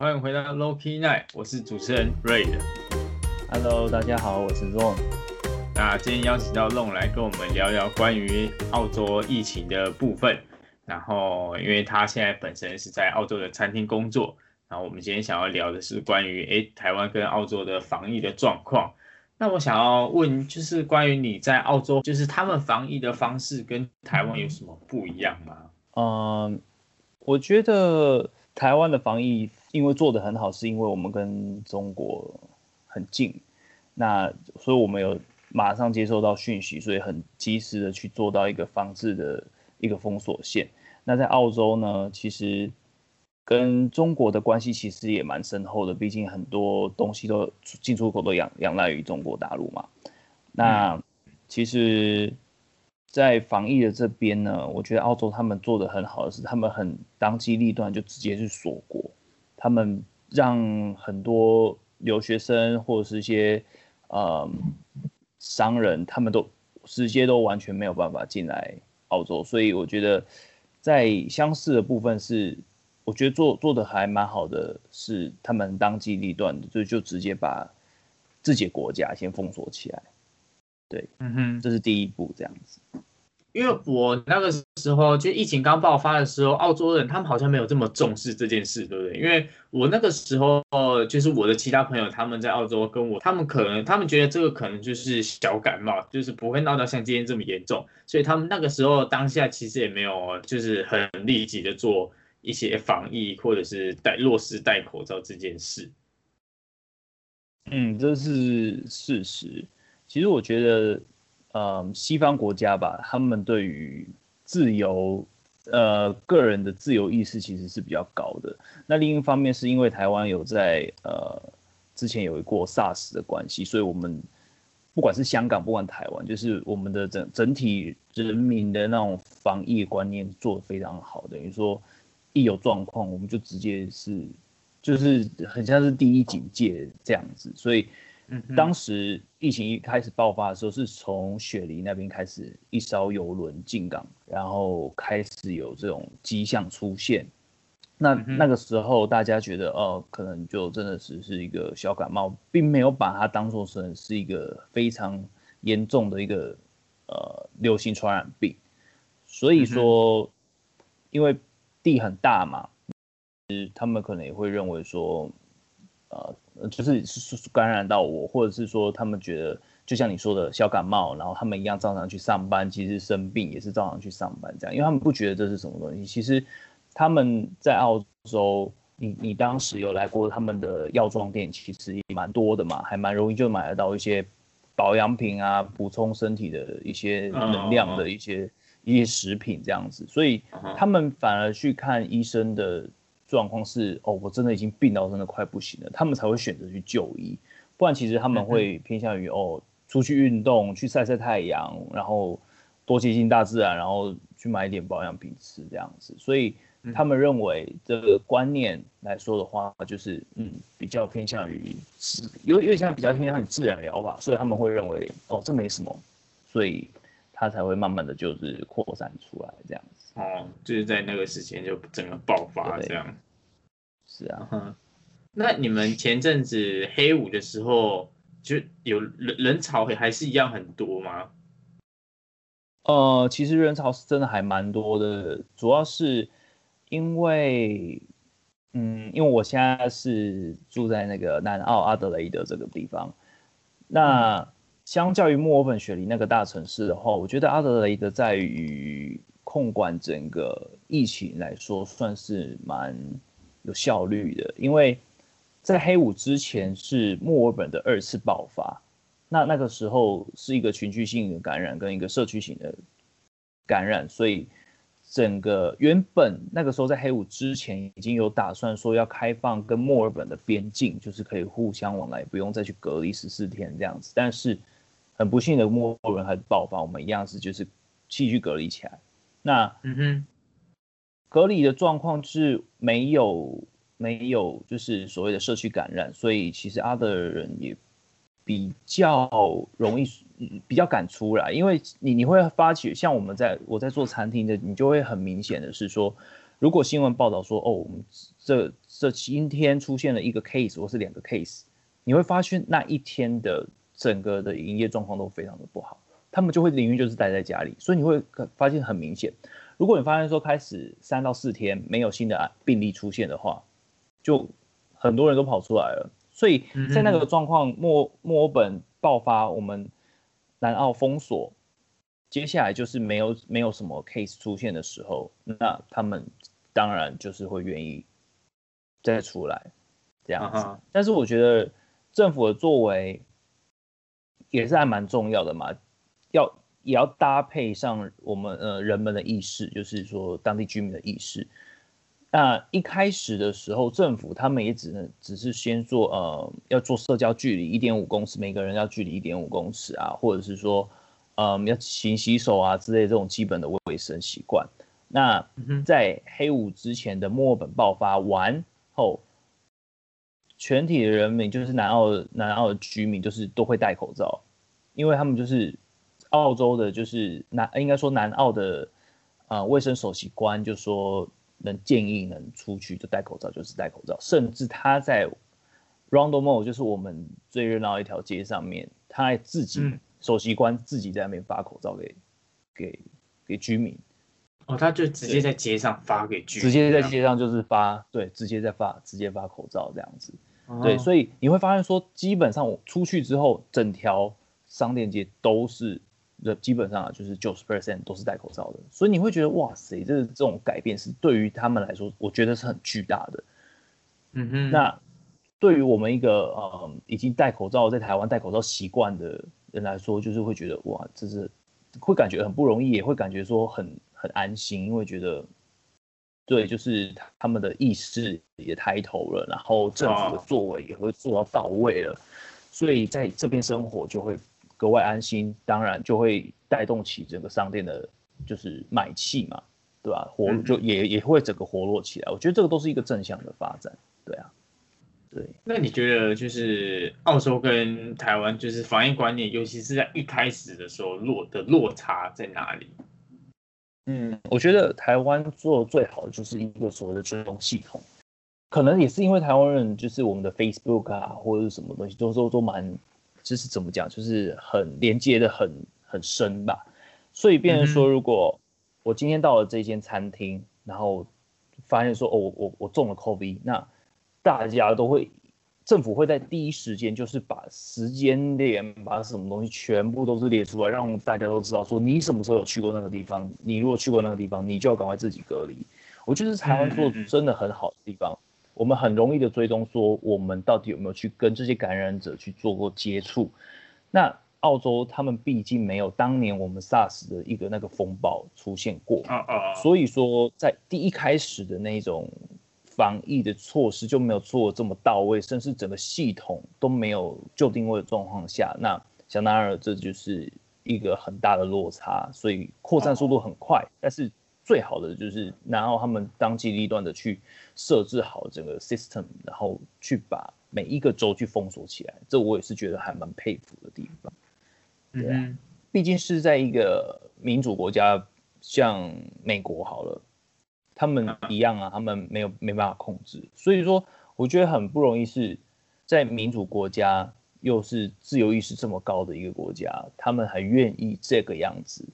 欢迎回到 Loki Night，我是主持人 Ray。Hello，大家好，我是 Ron。那今天邀请到 Ron 来跟我们聊聊关于澳洲疫情的部分。然后，因为他现在本身是在澳洲的餐厅工作，然后我们今天想要聊的是关于诶台湾跟澳洲的防疫的状况。那我想要问，就是关于你在澳洲，就是他们防疫的方式跟台湾有什么不一样吗？嗯，我觉得台湾的防疫。因为做的很好，是因为我们跟中国很近，那所以我们有马上接收到讯息，所以很及时的去做到一个防治的一个封锁线。那在澳洲呢，其实跟中国的关系其实也蛮深厚的，毕竟很多东西都进出口都仰仰赖于中国大陆嘛。那其实，在防疫的这边呢，我觉得澳洲他们做的很好的是，他们很当机立断，就直接去锁国。他们让很多留学生或者是一些呃商人，他们都直接都完全没有办法进来澳洲，所以我觉得在相似的部分是，我觉得做做的还蛮好的，是他们当机立断的，就就直接把自己的国家先封锁起来，对，嗯哼，这是第一步，这样子。因为我那个时候就疫情刚爆发的时候，澳洲人他们好像没有这么重视这件事，对不对？因为我那个时候就是我的其他朋友他们在澳洲跟我，他们可能他们觉得这个可能就是小感冒，就是不会闹到像今天这么严重，所以他们那个时候当下其实也没有就是很立即的做一些防疫或者是戴落实戴口罩这件事。嗯，这是事实。其实我觉得。嗯，西方国家吧，他们对于自由，呃，个人的自由意识其实是比较高的。那另一方面，是因为台湾有在呃之前有过 SARS 的关系，所以我们不管是香港，不管台湾，就是我们的整整体人民的那种防疫观念做得非常好。等于说，一有状况，我们就直接是就是很像是第一警戒这样子，所以。当时疫情一开始爆发的时候，是从雪梨那边开始一艘游轮进港，然后开始有这种迹象出现。那那个时候大家觉得，哦，可能就真的只是一个小感冒，并没有把它当做是是一个非常严重的一个呃流行传染病。所以说，因为地很大嘛，他们可能也会认为说。呃，就是是感染到我，或者是说他们觉得，就像你说的小感冒，然后他们一样照常去上班，其实生病也是照常去上班这样，因为他们不觉得这是什么东西。其实他们在澳洲，你你当时有来过他们的药妆店，其实也蛮多的嘛，还蛮容易就买得到一些保养品啊，补充身体的一些能量的一些一些食品这样子，所以他们反而去看医生的。状况是哦，我真的已经病到真的快不行了，他们才会选择去就医，不然其实他们会偏向于哦，出去运动，去晒晒太阳，然后多接近大自然，然后去买一点保养品吃这样子。所以他们认为这个观念来说的话，就是嗯，比较偏向于是，有有点像比较偏向于自然疗法，所以他们会认为哦，这没什么，所以他才会慢慢的就是扩散出来这样子。哦，就是在那个时间就整个爆发这样，是啊，那你们前阵子黑五的时候，就有人人潮还是一样很多吗？呃，其实人潮是真的还蛮多的，主要是因为，嗯，因为我现在是住在那个南澳阿德雷德这个地方，那相较于墨尔本雪梨那个大城市的话，我觉得阿德雷德在于。控管整个疫情来说，算是蛮有效率的，因为在黑五之前是墨尔本的二次爆发，那那个时候是一个群聚性的感染跟一个社区型的感染，所以整个原本那个时候在黑五之前已经有打算说要开放跟墨尔本的边境，就是可以互相往来，不用再去隔离十四天这样子，但是很不幸的墨尔本还是爆发，我们一样是就是继续隔离起来。那嗯哼，隔离的状况是没有没有，就是所谓的社区感染，所以其实阿德人也比较容易，比较敢出来，因为你你会发觉，像我们在我在做餐厅的，你就会很明显的是说，如果新闻报道说哦，我们这这今天出现了一个 case 或是两个 case，你会发现那一天的整个的营业状况都非常的不好，他们就会宁愿就是待在家里，所以你会发现很明显，如果你发现说开始三到四天没有新的病例出现的话，就很多人都跑出来了，所以在那个状况墨墨尔本爆发，我们南澳封锁。接下来就是没有没有什么 case 出现的时候，那他们当然就是会愿意再出来这样子。但是我觉得政府的作为也是还蛮重要的嘛，要也要搭配上我们呃人们的意识，就是说当地居民的意识。那一开始的时候，政府他们也只能只是先做呃要做社交距离一点五公尺，每个人要距离一点五公尺啊，或者是说。嗯，要勤洗手啊之类这种基本的卫生习惯。那在黑五之前的墨尔本爆发完后，全体的人民就是南澳南澳的居民，就是都会戴口罩，因为他们就是澳洲的，就是南应该说南澳的啊卫生首席官就说能建议能出去就戴口罩，就是戴口罩。甚至他在 Round Mall，就是我们最热闹一条街上面，他还自己。首席官自己在那边发口罩给给给居民，哦，他就直接在街上发给居民，直接在街上就是发，对，直接在发，直接发口罩这样子，对，所以你会发现说，基本上我出去之后，整条商店街都是，的基本上就是九十 percent 都是戴口罩的，所以你会觉得哇塞，这这种改变是对于他们来说，我觉得是很巨大的，嗯哼，那对于我们一个呃已经戴口罩在台湾戴口罩习惯的。人来说，就是会觉得哇，这是会感觉很不容易，也会感觉说很很安心，因为觉得对，就是他们的意识也抬头了，然后政府的作为也会做到到位了，所以在这边生活就会格外安心，当然就会带动起整个商店的，就是买气嘛，对吧？活就也也会整个活络起来，我觉得这个都是一个正向的发展，对啊。对，那你觉得就是澳洲跟台湾就是防疫观念，尤其是在一开始的时候落的落差在哪里？嗯，我觉得台湾做最好的就是一个所谓的追踪系统，可能也是因为台湾人就是我们的 Facebook 啊或者是什么东西都都都蛮，就是怎么讲，就是很连接的很很深吧。所以变成说，如果我今天到了这间餐厅，然后发现说哦，我我我中了 COVID，那大家都会，政府会在第一时间就是把时间点，把什么东西全部都是列出来，让大家都知道说你什么时候有去过那个地方，你如果去过那个地方，你就要赶快自己隔离。我觉得台湾做真的很好的地方，我们很容易的追踪说我们到底有没有去跟这些感染者去做过接触。那澳洲他们毕竟没有当年我们 SARS 的一个那个风暴出现过，所以说在第一开始的那种。防疫的措施就没有做这么到位，甚至整个系统都没有就定位的状况下，那想当然这就是一个很大的落差，所以扩散速度很快。但是最好的就是，然后他们当机立断的去设置好整个 system，然后去把每一个州去封锁起来，这我也是觉得还蛮佩服的地方。对啊，毕竟是在一个民主国家，像美国好了。他们一样啊，他们没有没办法控制，所以说我觉得很不容易是在民主国家，又是自由意识这么高的一个国家，他们还愿意这个样子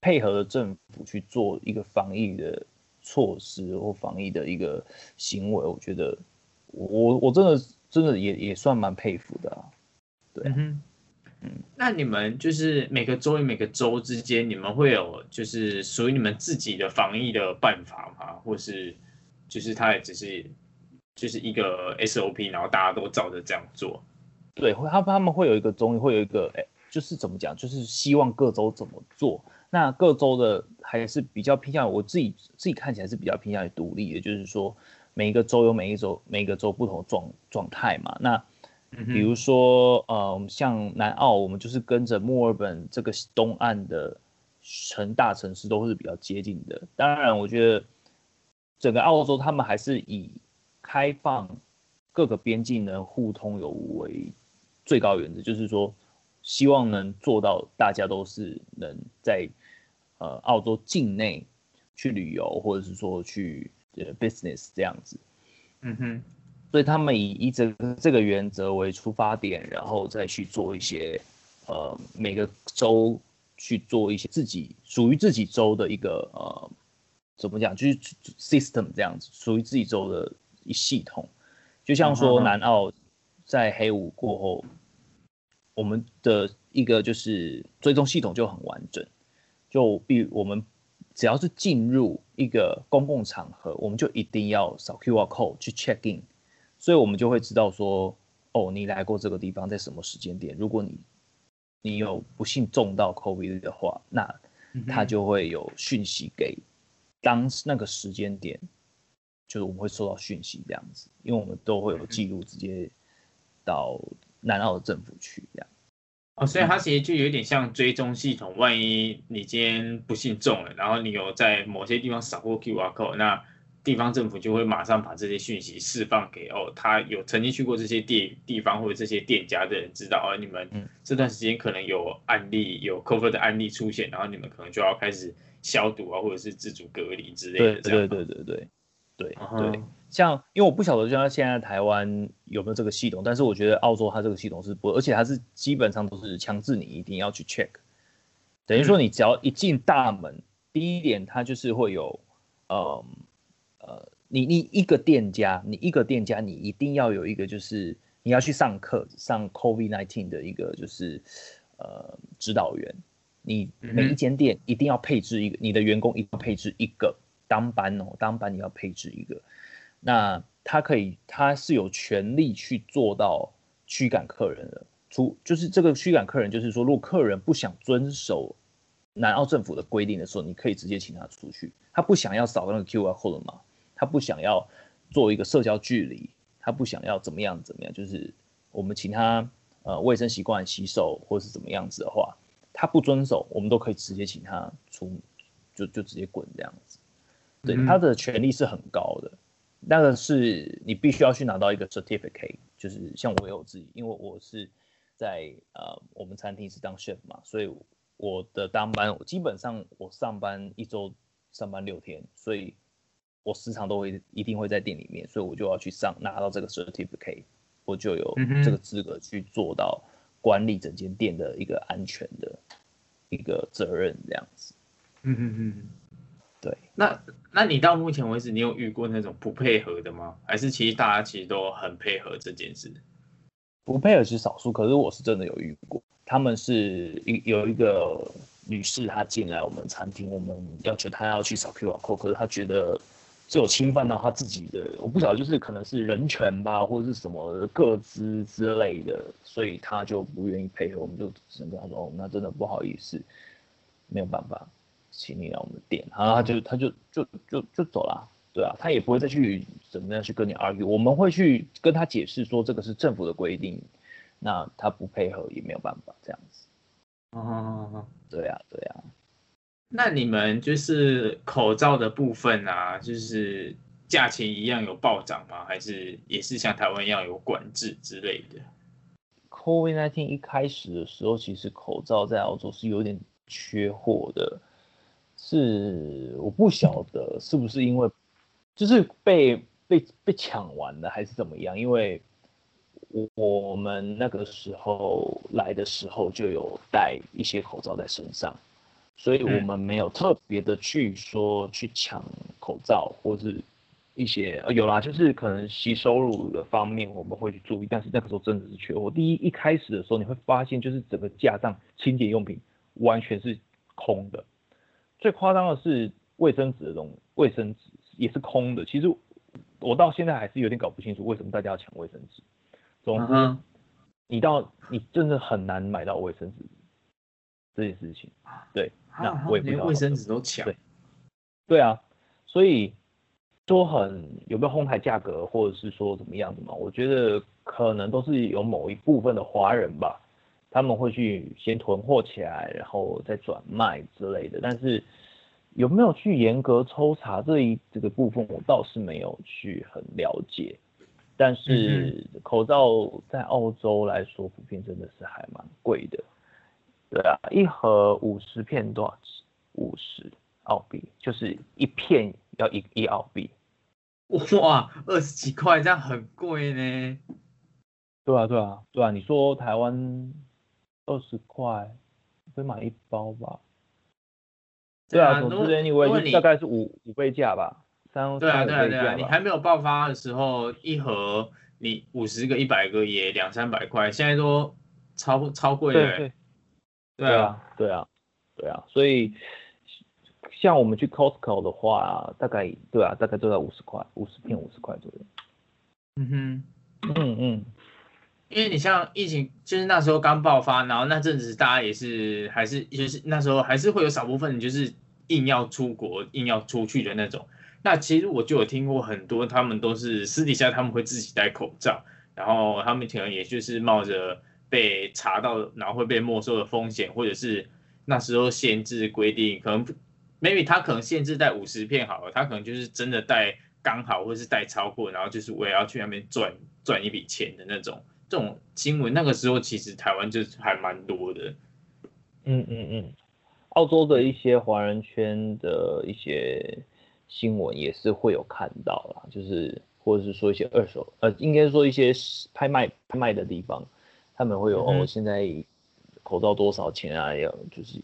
配合政府去做一个防疫的措施或防疫的一个行为，我觉得我我真的真的也也算蛮佩服的啊，对。嗯，那你们就是每个州与每个州之间，你们会有就是属于你们自己的防疫的办法吗？或是就是它也只是就是一个 SOP，然后大家都照着这样做？对，会他他们会有一个中，会有一个哎，就是怎么讲，就是希望各州怎么做。那各州的还是比较偏向我自己自己看起来是比较偏向于独立的，就是说每一个州有每一州每一个州不同状状态嘛。那比如说，呃，像南澳，我们就是跟着墨尔本这个东岸的城大城市都是比较接近的。当然，我觉得整个澳洲他们还是以开放各个边境能互通有无为最高原则，就是说希望能做到大家都是能在呃澳洲境内去旅游，或者是说去呃 business 这样子。嗯哼，所以他们以以这个这个原则为出发点，然后再去做一些呃每个州去做一些自己属于自己州的一个呃怎么讲，就是 system 这样子，属于自己州的一系统。就像说南澳在黑五过后，我们的一个就是追踪系统就很完整，就比我们只要是进入一个公共场合，我们就一定要扫 QR code 去 check in，所以我们就会知道说，哦，你来过这个地方，在什么时间点，如果你你有不幸中到 COVID 的话，那它就会有讯息给当那个时间点。就是我们会收到讯息这样子，因为我们都会有记录，直接到南澳的政府去这样。哦，所以它其实就有点像追踪系统。万一你今天不幸中了，然后你有在某些地方扫过 QR code，那地方政府就会马上把这些讯息释放给哦，他有曾经去过这些地地方或者这些店家的人知道，哦，你们这段时间可能有案例有 COVID 的案例出现，然后你们可能就要开始消毒啊，或者是自主隔离之类的。对对对对对。对对，像因为我不晓得，像现在台湾有没有这个系统，但是我觉得澳洲它这个系统是不，而且它是基本上都是强制你一定要去 check，等于说你只要一进大门，第一点它就是会有，呃呃，你你一个店家，你一个店家你一定要有一个就是你要去上课上 COVID nineteen 的一个就是呃指导员，你每一间店一定要配置一个，你的员工一定要配置一个。当班哦，当班你要配置一个，那他可以，他是有权利去做到驱赶客人的。除就是这个驱赶客人，就是说，如果客人不想遵守南澳政府的规定的时候，你可以直接请他出去。他不想要扫那个 QR code 嘛？他不想要做一个社交距离，他不想要怎么样怎么样？就是我们请他呃卫生习惯洗手或是怎么样子的话，他不遵守，我们都可以直接请他出，就就直接滚这样子。对他的权利是很高的，那个是你必须要去拿到一个 certificate，就是像我有自己，因为我是在呃我们餐厅是当 chef 嘛，所以我的当班基本上我上班一周上班六天，所以我时常都会一定会在店里面，所以我就要去上拿到这个 certificate，我就有这个资格去做到管理整间店的一个安全的一个责任这样子。嗯嗯嗯。对，那那你到目前为止，你有遇过那种不配合的吗？还是其实大家其实都很配合这件事？不配合是少数，可是我是真的有遇过。他们是一有一个女士，她进来我们餐厅，我们要求她要去扫 QR code，可是她觉得这有侵犯到他自己的，我不晓得就是可能是人权吧，或者是什么各资之类的，所以他就不愿意配合，我们就只能跟他说，哦，那真的不好意思，没有办法。请你来我们的店，然后他就他就就就就走了，对啊，他也不会再去怎么样去跟你 argue，我们会去跟他解释说这个是政府的规定，那他不配合也没有办法这样子。哦，对啊，对啊。那你们就是口罩的部分啊，就是价钱一样有暴涨吗？还是也是像台湾一样有管制之类的？COVID-19 一开始的时候，其实口罩在澳洲是有点缺货的。是我不晓得是不是因为就是被被被抢完了还是怎么样？因为我们那个时候来的时候就有带一些口罩在身上，所以我们没有特别的去说去抢口罩或是一些有啦，就是可能吸收入的方面我们会去注意，但是那个时候真的是缺货。第一一开始的时候你会发现就是整个架上清洁用品完全是空的。最夸张的是卫生纸的东，卫生纸也是空的。其实我到现在还是有点搞不清楚为什么大家要抢卫生纸。总之，你到你真的很难买到卫生纸这件事情。对，那我也不知道。卫生纸都抢。对，对啊，所以说很有没有哄抬价格，或者是说怎么样的嘛？我觉得可能都是有某一部分的华人吧。他们会去先囤货起来，然后再转卖之类的。但是有没有去严格抽查这一这个部分，我倒是没有去很了解。但是口罩在澳洲来说，普遍真的是还蛮贵的。对啊，一盒五十片多少？五十澳币，就是一片要一一澳币。哇，二十几块这样很贵呢。对啊，对啊，对啊，你说台湾二十块可以买一包吧？对啊，总之 anyway 大概是五五倍价吧，三对啊，对啊，对啊，你还没有爆发的时候，一盒你五十个、一百个也两三百块，现在都超超贵了。对啊，对啊，对啊，所以像我们去 Costco 的话，大概对啊，大概都在五十块，五十片五十块左右。嗯哼，嗯嗯。因为你像疫情，就是那时候刚爆发，然后那阵子大家也是还是就是那时候还是会有少部分就是硬要出国、硬要出去的那种。那其实我就有听过很多，他们都是私底下他们会自己戴口罩，然后他们可能也就是冒着被查到然后会被没收的风险，或者是那时候限制规定，可能 maybe 他可能限制带五十片好了，他可能就是真的带刚好，或是带超过，然后就是我也要去那边赚赚一笔钱的那种。这种新闻那个时候其实台湾就是还蛮多的，嗯嗯嗯，澳洲的一些华人圈的一些新闻也是会有看到啦，就是或者是说一些二手，呃，应该说一些拍卖拍卖的地方，他们会有哦，现在口罩多少钱啊？要就是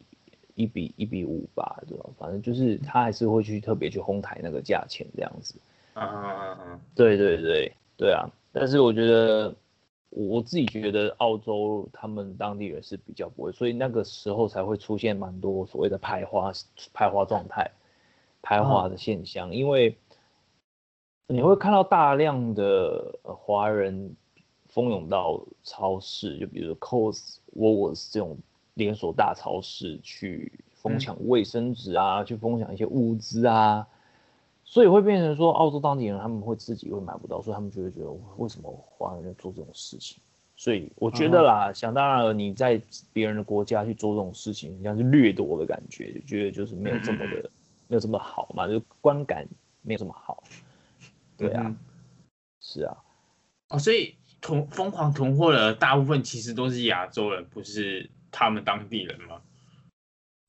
一比一比五吧，对吧？反正就是他还是会去特别去哄抬那个价钱这样子，啊啊啊！对对对对啊，但是我觉得。我自己觉得澳洲他们当地人是比较不会，所以那个时候才会出现蛮多所谓的排花排花状态、排花的现象，因为你会看到大量的华人蜂拥到超市，就比如 Coles、Woolworths 这种连锁大超市去疯抢卫生纸啊，去疯抢一些物资啊。所以会变成说，澳洲当地人他们会自己会买不到，所以他们就会觉得为什么华人做这种事情？所以我觉得啦，想当然了，你在别人的国家去做这种事情，像是掠夺的感觉，就觉得就是没有这么的，没有这么好嘛，就观感没有这么好。对啊，是啊，哦，所以囤疯狂囤货的大部分其实都是亚洲人，不是他们当地人吗？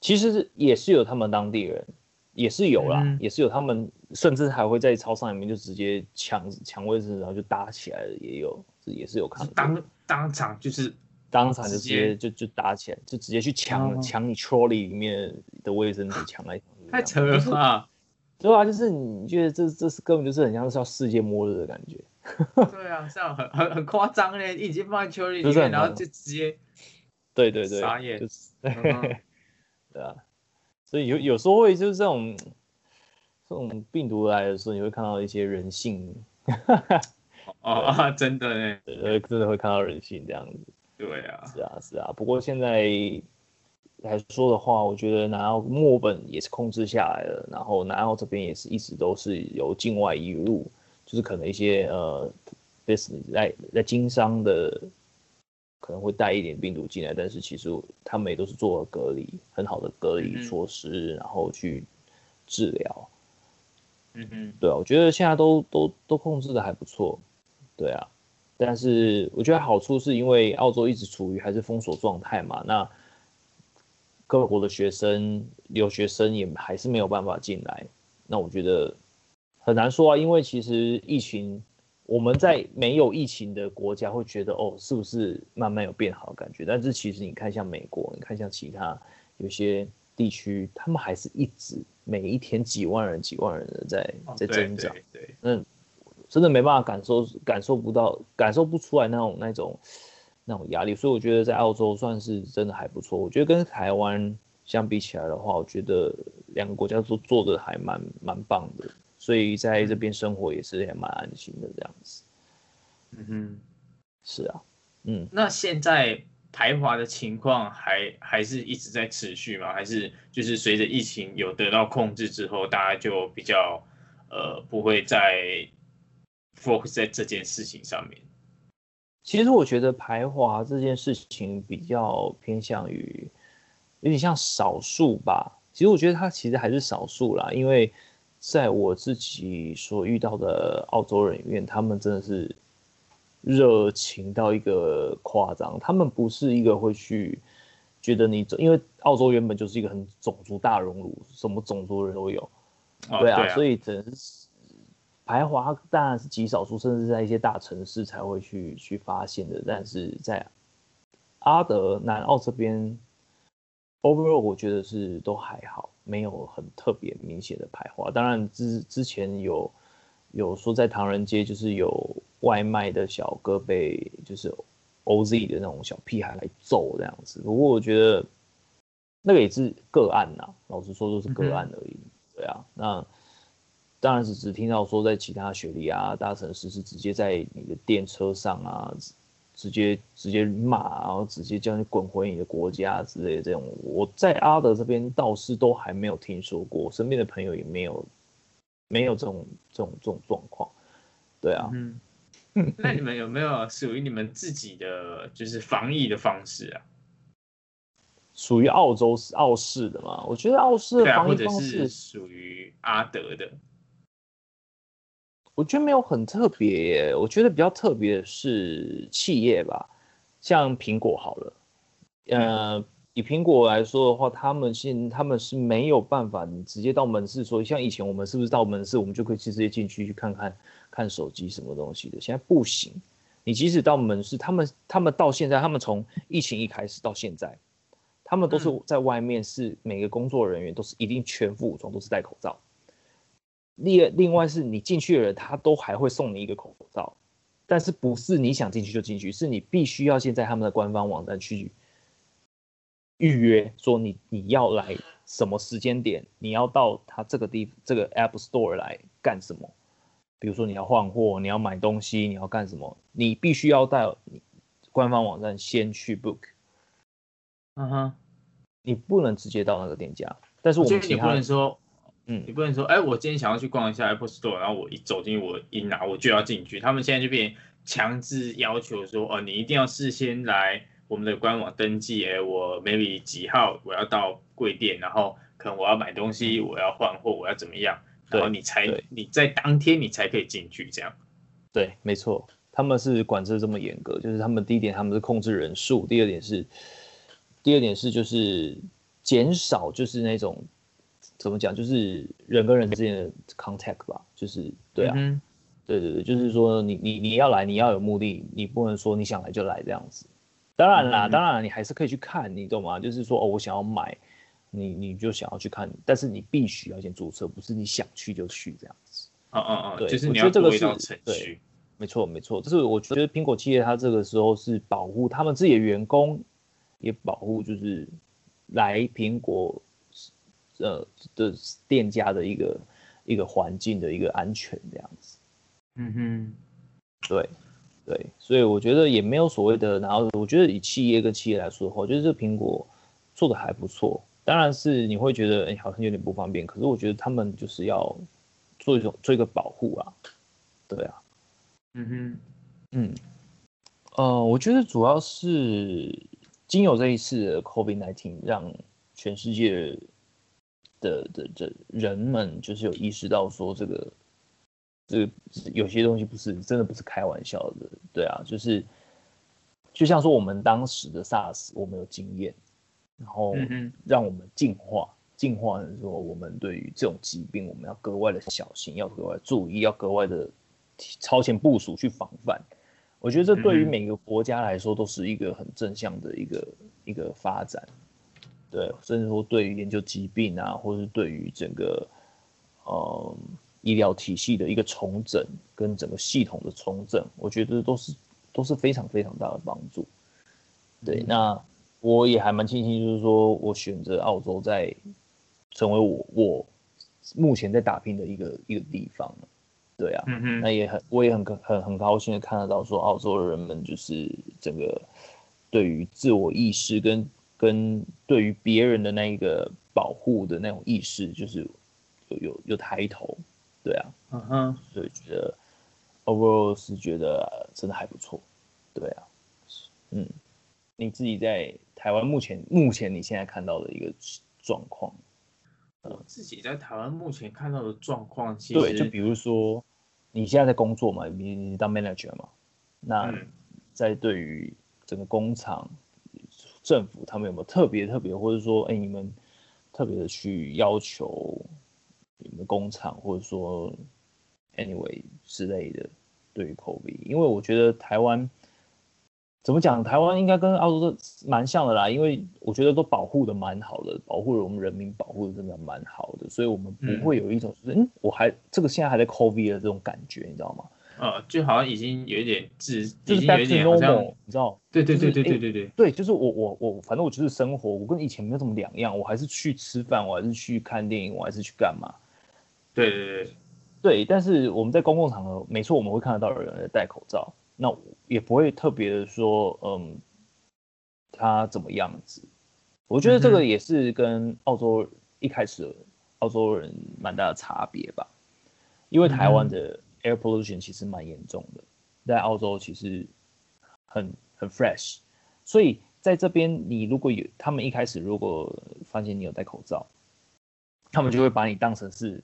其实是也是有他们当地人。也是有啦，也是有他们，甚至还会在超商里面就直接抢抢位置，然后就打起来了，也有，也是有看到。当当场就是当场就直接就就打起来，就直接去抢抢你 trolley 里面的卫生纸，抢来太扯了吧？对啊，就是你觉得这这是根本就是很像是要世界末日的感觉。对啊，这样很很很夸张嘞，已经放在 trolley 里面，然后就直接对对对，傻眼，对啊。所以有有时候会就是这种这种病毒来的时候，你会看到一些人性。哦，真的呢，呃，真的会看到人性这样子。对啊，是啊，是啊。不过现在来说的话，我觉得南澳墨本也是控制下来了，然后南澳这边也是一直都是由境外引入，就是可能一些呃 business 在在经商的。可能会带一点病毒进来，但是其实他们也都是做了隔离，很好的隔离措施，然后去治疗。嗯嗯，对啊，我觉得现在都都都控制的还不错。对啊，但是我觉得好处是因为澳洲一直处于还是封锁状态嘛，那各国的学生、留学生也还是没有办法进来。那我觉得很难说啊，因为其实疫情。我们在没有疫情的国家会觉得哦，是不是慢慢有变好的感觉？但是其实你看，像美国，你看像其他有些地区，他们还是一直每一天几万人、几万人的在在增长。对，那真的没办法感受，感受不到，感受不出来那种那种那种压力。所以我觉得在澳洲算是真的还不错。我觉得跟台湾相比起来的话，我觉得两个国家都做的还蛮蛮棒的。所以在这边生活也是也蛮安心的这样子，嗯哼，是啊，嗯，那现在排华的情况还还是一直在持续吗？还是就是随着疫情有得到控制之后，大家就比较呃不会再 focus 在这件事情上面？其实我觉得排华这件事情比较偏向于有点像少数吧。其实我觉得它其实还是少数啦，因为。在我自己所遇到的澳洲人里面，他们真的是热情到一个夸张。他们不是一个会去觉得你，因为澳洲原本就是一个很种族大熔炉，什么种族人都有，对啊，所以真是排华当然是极少数，甚至在一些大城市才会去去发现的。但是在阿德南澳这边，overall 我觉得是都还好，没有很特别明显的排华。当然之之前有有说在唐人街就是有外卖的小哥被就是 OZ 的那种小屁孩来揍这样子。不过我觉得那个也是个案呐，老实说都是个案而已。对啊，那。当然是只听到说在其他学历啊大城市是直接在你的电车上啊，直接直接骂，然后直接叫你滚回你的国家之类的这种，我在阿德这边倒是都还没有听说过，身边的朋友也没有没有这种这种这种状况。对啊，嗯，那你们有没有属于你们自己的就是防疫的方式啊？属于澳洲澳式的嘛？我觉得澳式的防疫方式属于阿德的。我觉得没有很特别，我觉得比较特别的是企业吧，像苹果好了，呃，以苹果来说的话，他们现他们是没有办法，你直接到门市说，像以前我们是不是到门市，我们就可以直接进去去看看看手机什么东西的？现在不行，你即使到门市，他们他们到现在，他们从疫情一开始到现在，他们都是在外面，是每个工作人员都是一定全副武装，都是戴口罩。另另外是你进去的人，他都还会送你一个口罩，但是不是你想进去就进去，是你必须要先在他们的官方网站去预约，说你你要来什么时间点，你要到他这个地这个 App Store 来干什么？比如说你要换货，你要买东西，你要干什么？你必须要到你官方网站先去 book。嗯哼，你不能直接到那个店家，但是我们你不能说。嗯，你不能说，哎，我今天想要去逛一下 Apple Store，然后我一走进去，我一拿我就要进去。他们现在就变强制要求说，哦，你一定要事先来我们的官网登记，哎，我 maybe 几号我要到柜店，然后可能我要买东西，我要换货，我要怎么样，然后你才你在当天你才可以进去，这样。对，没错，他们是管制这么严格，就是他们第一点他们是控制人数，第二点是，第二点是就是减少就是那种。怎么讲？就是人跟人之间的 contact 吧，就是对啊，对对对，就是说你你你要来，你要有目的，你不能说你想来就来这样子。当然啦，当然你还是可以去看，你懂吗？就是说哦，我想要买，你你就想要去看，但是你必须要先注册，不是你想去就去这样子。哦哦哦，对，就是你要这个是对，没错没错，这是我觉得苹果企业它这个时候是保护他们自己的员工，也保护就是来苹果。呃的店家的一个一个环境的一个安全这样子，嗯哼，对对，所以我觉得也没有所谓的，然后我觉得以企业跟企业来说的话，我觉得这苹果做的还不错。当然是你会觉得哎好像有点不方便，可是我觉得他们就是要做一种做一个保护啊，对啊，嗯哼，嗯，呃，我觉得主要是经有这一次的 COVID-19 让全世界。的的的人们就是有意识到说这个，这个有些东西不是真的不是开玩笑的，对啊，就是就像说我们当时的 SARS，我们有经验，然后让我们进化，进化的时候，我们对于这种疾病，我们要格外的小心，要格外注意，要格外的超前部署去防范。我觉得这对于每个国家来说都是一个很正向的一个一个发展。对，甚至说对于研究疾病啊，或者是对于整个呃医疗体系的一个重整跟整个系统的重整，我觉得都是都是非常非常大的帮助。对，那我也还蛮庆幸，就是说我选择澳洲在成为我我目前在打拼的一个一个地方。对啊，那也很我也很很很高兴的看得到说澳洲的人们就是整个对于自我意识跟跟对于别人的那一个保护的那种意识，就是有有有抬头，对啊，嗯哼，所以觉得 overall 是觉得真的还不错，对啊，嗯，你自己在台湾目前目前你现在看到的一个状况，我自己在台湾目前看到的状况，其实对，就比如说你现在在工作嘛，你你当 manager 嘛，那在对于整个工厂。政府他们有没有特别特别，或者说，哎，你们特别的去要求你们工厂，或者说 anyway 之类的，对于 COVID，因为我觉得台湾怎么讲，台湾应该跟澳洲都蛮像的啦，因为我觉得都保护的蛮好的，保护了我们人民保护的真的蛮好的，所以我们不会有一种就是嗯，我还这个现在还在 COVID 的这种感觉，你知道吗？呃就好像已经有一点自自带一点幽你知道。对对对对对对对。对就是我我我反正我就是生活我跟以前没有什么两样我还是去吃饭我还是去看电影我还是去干嘛对对对。对但是我们在公共场合没错我们会看得到有人在戴口罩那也不会特别的说嗯他怎么样子。我觉得这个也是跟澳洲一开始澳洲人蛮大的差别吧。因为台湾的 Air pollution 其实蛮严重的，在澳洲其实很很 fresh，所以在这边你如果有他们一开始如果发现你有戴口罩，他们就会把你当成是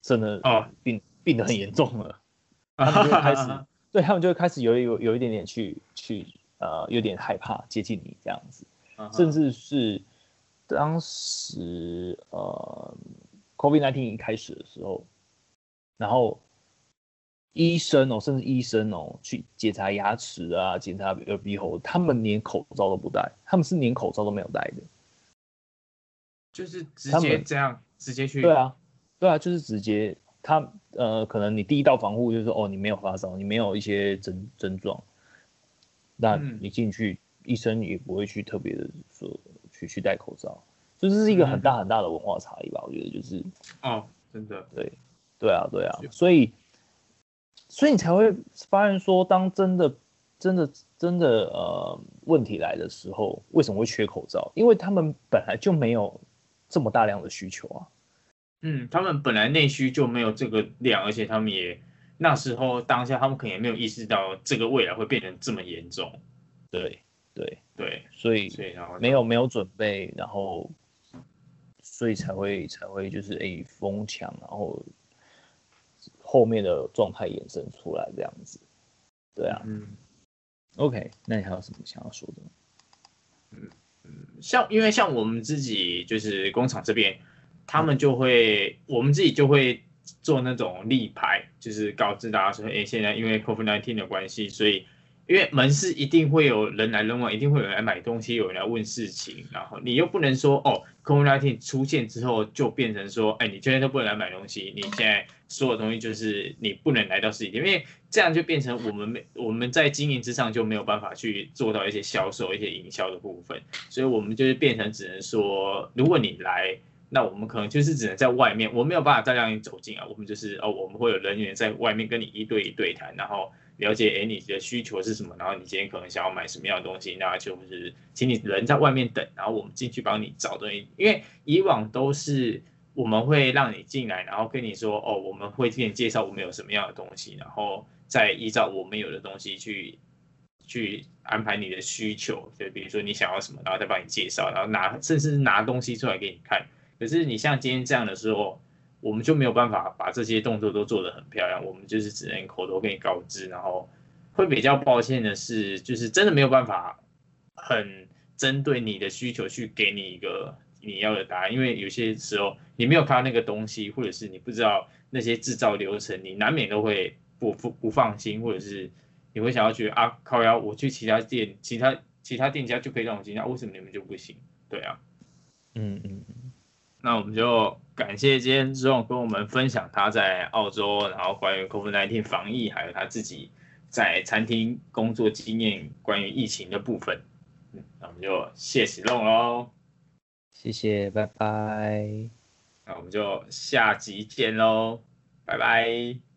真的哦病病得很严重了，他们就会开始对他们就会开始有有有一点点去去呃有点害怕接近你这样子，甚至是当时呃 COVID nineteen 一开始的时候，然后。医生哦，甚至医生哦，去检查牙齿啊，检查耳鼻喉，他们连口罩都不戴，他们是连口罩都没有戴的，就是直接这样直接去。对啊，对啊，就是直接他呃，可能你第一道防护就是说，哦，你没有发烧，你没有一些症症状，那你进去，医生也不会去特别的说去去戴口罩，所以这是一个很大很大的文化差异吧？我觉得就是哦，真的，对，对啊，对啊，所以。所以你才会发现说，当真的、真的、真的呃问题来的时候，为什么会缺口罩？因为他们本来就没有这么大量的需求啊。嗯，他们本来内需就没有这个量，而且他们也那时候当下他们可能也没有意识到这个未来会变成这么严重。对对对，所以所以然后没有没有准备，然后所以才会才会就是哎疯抢，然后。后面的状态衍生出来这样子，对啊，嗯，OK，那你还有什么想要说的？嗯嗯，像因为像我们自己就是工厂这边，他们就会我们自己就会做那种立牌，就是告知大家说，哎，现在因为 COVID-19 的关系，所以。因为门市一定会有人来人往，一定会有人来买东西，有人来问事情，然后你又不能说哦，COVID-19 出现之后就变成说，哎，你今天都不能来买东西，你现在所有东西就是你不能来到实体店，因为这样就变成我们没我们在经营之上就没有办法去做到一些销售、一些营销的部分，所以我们就是变成只能说，如果你来，那我们可能就是只能在外面，我没有办法再让你走进啊，我们就是哦，我们会有人员在外面跟你一对一对谈，然后。了解，哎，你的需求是什么？然后你今天可能想要买什么样的东西？那就是请你人在外面等，然后我们进去帮你找东西。因为以往都是我们会让你进来，然后跟你说，哦，我们会给你介绍我们有什么样的东西，然后再依照我们有的东西去去安排你的需求。就比如说你想要什么，然后再帮你介绍，然后拿甚至是拿东西出来给你看。可是你像今天这样的时候。我们就没有办法把这些动作都做得很漂亮，我们就是只能口头跟你告知，然后会比较抱歉的是，就是真的没有办法很针对你的需求去给你一个你要的答案，因为有些时候你没有看到那个东西，或者是你不知道那些制造流程，你难免都会不不不放心，或者是你会想要去啊靠呀，我去其他店，其他其他店家就可以让我进，那为什么你们就不行？对啊，嗯嗯嗯。那我们就感谢今天之后跟我们分享他在澳洲，然后关于 COVID-19 防疫，还有他自己在餐厅工作经验，关于疫情的部分。那我们就谢谢龙喽，谢谢，拜拜。那我们就下集见喽，拜拜。